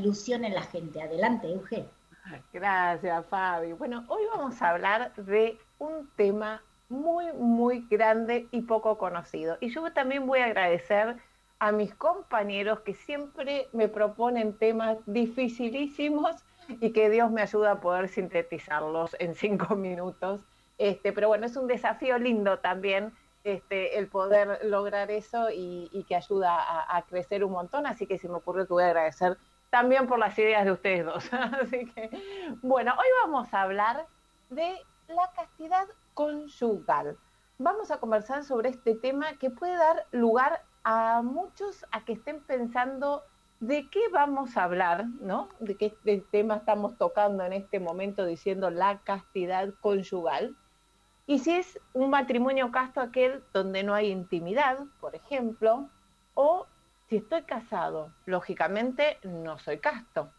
ilusión en la gente. Adelante, Euge. Gracias, Fabi. Bueno, hoy vamos a hablar de un tema muy, muy grande y poco conocido. Y yo también voy a agradecer a mis compañeros que siempre me proponen temas dificilísimos y que Dios me ayuda a poder sintetizarlos en cinco minutos. Este, pero bueno, es un desafío lindo también este, el poder lograr eso y, que ayuda a, crecer un montón. Así que se me ocurrió que voy a agradecer también por las ideas de ustedes dos. Así que, bueno, hoy vamos a hablar de la castidad conyugal. Vamos a conversar sobre este tema que puede dar lugar a muchos a que estén pensando de qué vamos a hablar, ¿no? De qué tema estamos tocando en este momento diciendo la castidad conyugal. Y si es un matrimonio casto aquel donde no hay intimidad, por ejemplo, o si estoy casado, lógicamente no soy casto.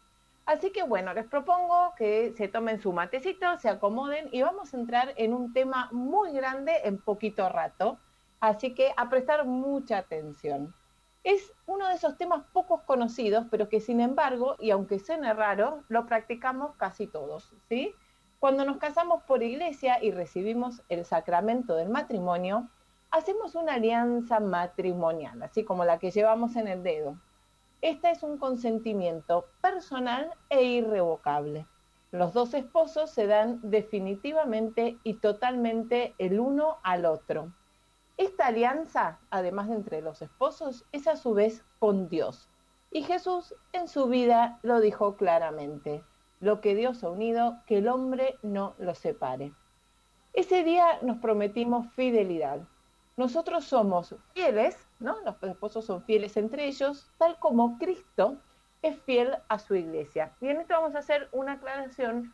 Así que bueno, les propongo que se tomen su matecito, se acomoden y vamos a entrar en un tema muy grande en poquito rato. Así que a prestar mucha atención. Es uno de esos temas pocos conocidos, pero que sin embargo, y aunque suene raro, lo practicamos casi todos, ¿sí? Cuando nos casamos por iglesia y recibimos el sacramento del matrimonio, hacemos una alianza matrimonial, así como la que llevamos en el dedo. Esta es un consentimiento personal e irrevocable. Los dos esposos se dan definitivamente y totalmente el uno al otro. Esta alianza, además de entre los esposos, es a su vez con Dios. Y Jesús en su vida lo dijo claramente, lo que Dios ha unido, que el hombre no lo separe. Ese día nos prometimos fidelidad, nosotros somos fieles, ¿no? Los esposos son fieles entre ellos, tal como Cristo es fiel a su iglesia. Y en esto vamos a hacer una aclaración.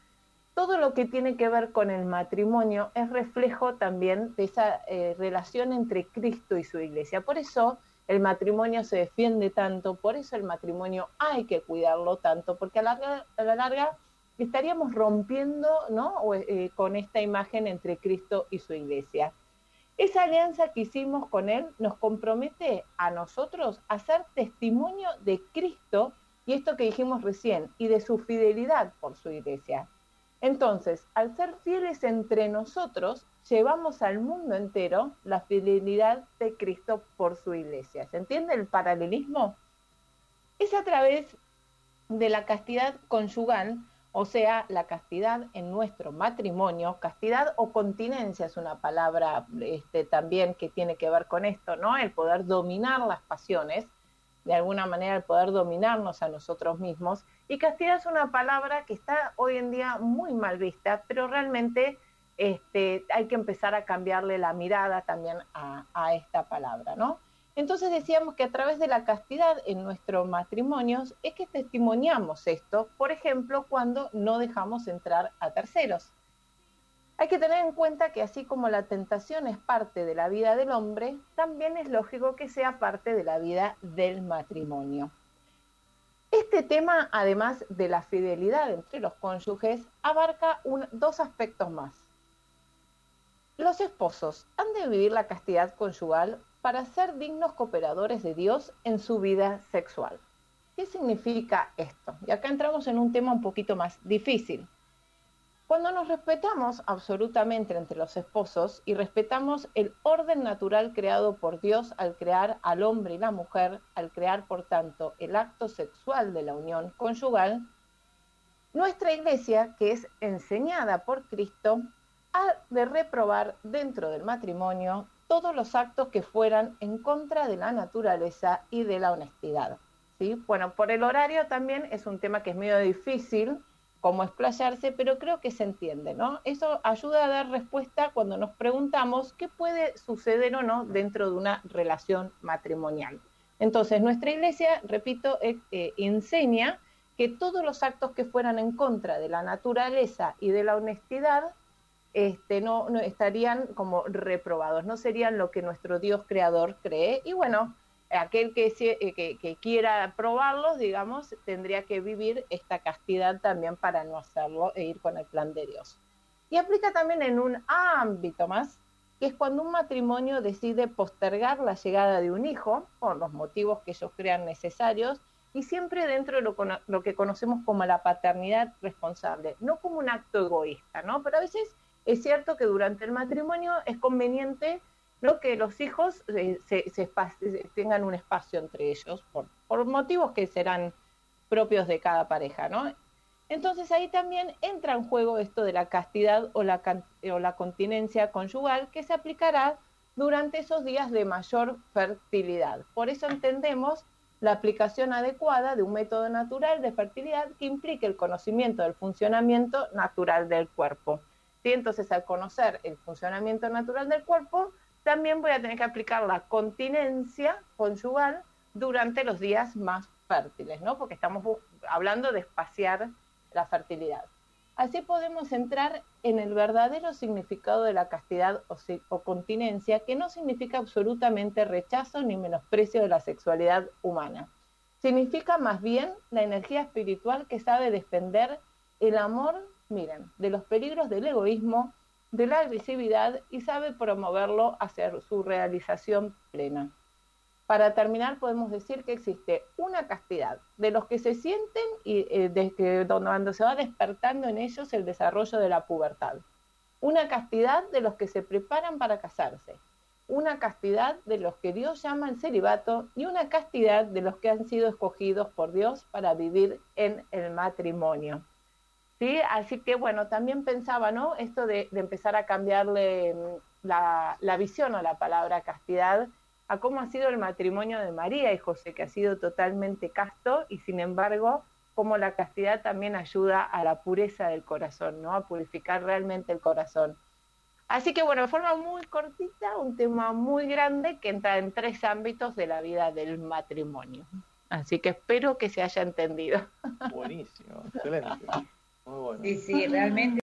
Todo lo que tiene que ver con el matrimonio es reflejo también de esa eh, relación entre Cristo y su iglesia. Por eso el matrimonio se defiende tanto, por eso el matrimonio hay que cuidarlo tanto, porque a la, larga estaríamos rompiendo ¿no? Eh, con esta imagen entre Cristo y su iglesia. Esa alianza que hicimos con Él nos compromete a nosotros a ser testimonio de Cristo y esto que dijimos recién, y de su fidelidad por su iglesia. Entonces, al ser fieles entre nosotros, llevamos al mundo entero la fidelidad de Cristo por su iglesia. ¿Se entiende el paralelismo? Es a través de la castidad conyugal o sea, la castidad en nuestro matrimonio, castidad o continencia es una palabra este, también que tiene que ver con esto, ¿no? El poder dominar las pasiones, de alguna manera el poder dominarnos a nosotros mismos. Y castidad es una palabra que está hoy en día muy mal vista, pero realmente este, hay que empezar a cambiarle la mirada también a, a esta palabra, ¿no? Entonces decíamos que a través de la castidad en nuestros matrimonios es que testimoniamos esto, por ejemplo, cuando no dejamos entrar a terceros. Hay que tener en cuenta que así como la tentación es parte de la vida del hombre, también es lógico que sea parte de la vida del matrimonio. Este tema, además de la fidelidad entre los cónyuges, abarca dos aspectos más. Los esposos han de vivir la castidad conyugal para ser dignos cooperadores de Dios en su vida sexual. ¿Qué significa esto? Y acá entramos en un tema un poquito más difícil. Cuando nos respetamos absolutamente entre los esposos y respetamos el orden natural creado por Dios al crear al hombre y la mujer, al crear por tanto el acto sexual de la unión conyugal, nuestra iglesia, que es enseñada por Cristo, ha de reprobar dentro del matrimonio todos los actos que fueran en contra de la naturaleza y de la honestidad. ¿sí? Bueno, por el horario también es un tema que es medio difícil como explayarse, pero creo que se entiende, ¿no? Eso ayuda a dar respuesta cuando nos preguntamos qué puede suceder o no dentro de una relación matrimonial. Entonces, nuestra iglesia, repito, eh, eh, enseña que todos los actos que fueran en contra de la naturaleza y de la honestidad este, no, estarían como reprobados, no serían lo que nuestro Dios creador cree. Y bueno, aquel que, eh, quiera probarlos, digamos, tendría que vivir esta castidad también para no hacerlo e ir con el plan de Dios. Y aplica también en un ámbito más, que es cuando un matrimonio decide postergar la llegada de un hijo, por los motivos que ellos crean necesarios, y siempre dentro de lo, lo, que conocemos como la paternidad responsable, no como un acto egoísta, ¿no? Pero a veces es cierto que durante el matrimonio es conveniente que los hijos eh, se, tengan un espacio entre ellos por, motivos que serán propios de cada pareja. Entonces ahí también entra en juego esto de la castidad o la, o la continencia conyugal que se aplicará durante esos días de mayor fertilidad. Por eso entendemos la aplicación adecuada de un método natural de fertilidad que implique el conocimiento del funcionamiento natural del cuerpo. Entonces, al conocer el funcionamiento natural del cuerpo, también voy a tener que aplicar la continencia conyugal durante los días más fértiles, ¿no? Porque estamos hablando de espaciar la fertilidad. Así podemos entrar en el verdadero significado de la castidad o, continencia, que no significa absolutamente rechazo ni menosprecio de la sexualidad humana. Significa más bien la energía espiritual que sabe defender el amor miren, de los peligros del egoísmo, de la agresividad y sabe promoverlo hacia su realización plena. Para terminar, podemos decir que existe una castidad de los que se sienten y eh, de cuando se va despertando en ellos el desarrollo de la pubertad. Una castidad de los que se preparan para casarse. Una castidad de los que Dios llama el celibato y una castidad de los que han sido escogidos por Dios para vivir en el matrimonio. ¿Sí? Así que bueno, también pensaba, ¿no? Esto de, empezar a cambiarle mm, la, visión a la palabra castidad, a cómo ha sido el matrimonio de María y José, que ha sido totalmente casto y sin embargo, cómo la castidad también ayuda a la pureza del corazón, ¿no? A purificar realmente el corazón. Así que bueno, de forma muy cortita, un tema muy grande que entra en tres ámbitos de la vida del matrimonio. Así que espero que se haya entendido. Buenísimo, excelente. Sí, sí, realmente.